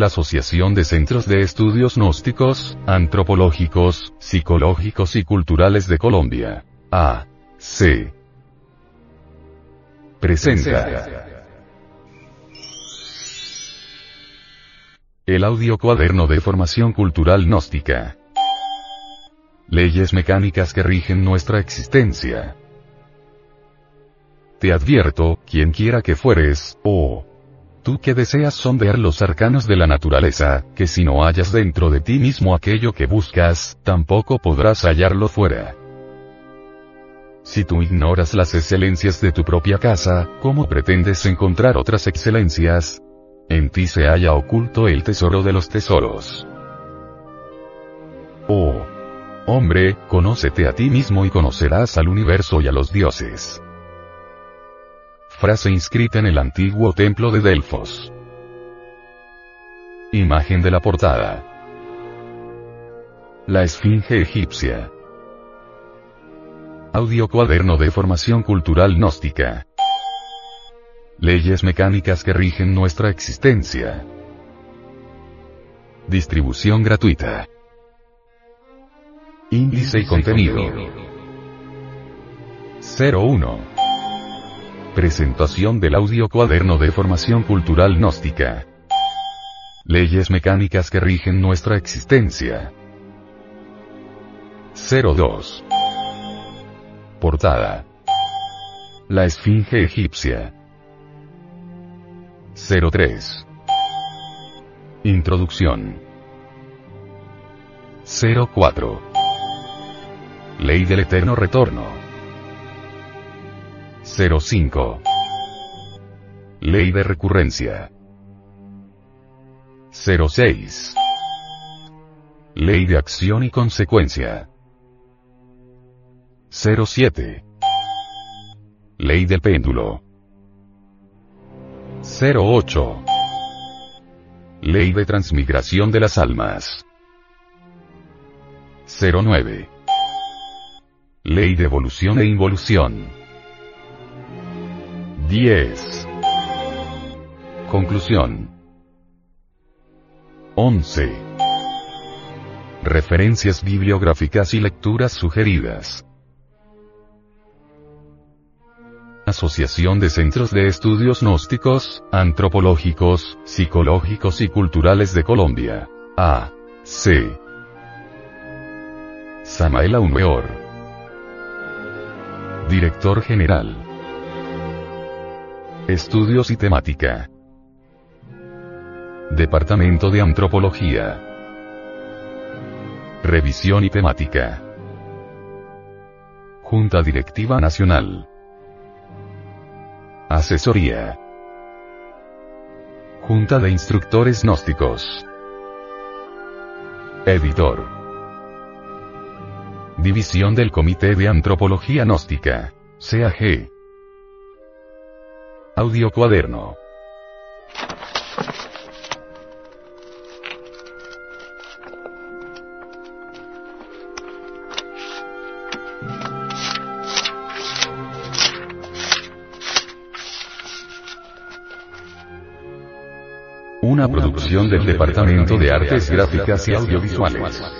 la Asociación de Centros de Estudios Gnósticos, Antropológicos, Psicológicos y Culturales de Colombia. A. C. Presenta. El audio cuaderno de formación cultural gnóstica. Leyes mecánicas que rigen nuestra existencia. Te advierto, quien quiera que fueres, o tú que deseas sondear los arcanos de la naturaleza, que si no hallas dentro de ti mismo aquello que buscas, tampoco podrás hallarlo fuera. Si tú ignoras las excelencias de tu propia casa, ¿cómo pretendes encontrar otras excelencias? En ti se halla oculto el tesoro de los tesoros. Oh. Hombre, conócete a ti mismo y conocerás al universo y a los dioses frase inscrita en el antiguo templo de Delfos. Imagen de la portada. La Esfinge egipcia. Audio cuaderno de formación cultural gnóstica. Leyes mecánicas que rigen nuestra existencia. Distribución gratuita. Índice y contenido. 01. Presentación del audio cuaderno de formación cultural gnóstica. Leyes mecánicas que rigen nuestra existencia. 02. Portada. La Esfinge egipcia. 03. Introducción. 04. Ley del eterno retorno. 05. Ley de recurrencia. 06. Ley de acción y consecuencia. 07. Ley del péndulo. 08. Ley de transmigración de las almas. 09. Ley de evolución e involución. 10. Conclusión. 11. Referencias bibliográficas y lecturas sugeridas. Asociación de Centros de Estudios Gnósticos, Antropológicos, Psicológicos y Culturales de Colombia. A. C. Samael Aumeor. Director General. Estudios y temática. Departamento de Antropología. Revisión y temática. Junta Directiva Nacional. Asesoría. Junta de Instructores Gnósticos. Editor. División del Comité de Antropología Gnóstica. CAG. Audio cuaderno. Una producción del Departamento de Artes Gráficas y Audiovisuales.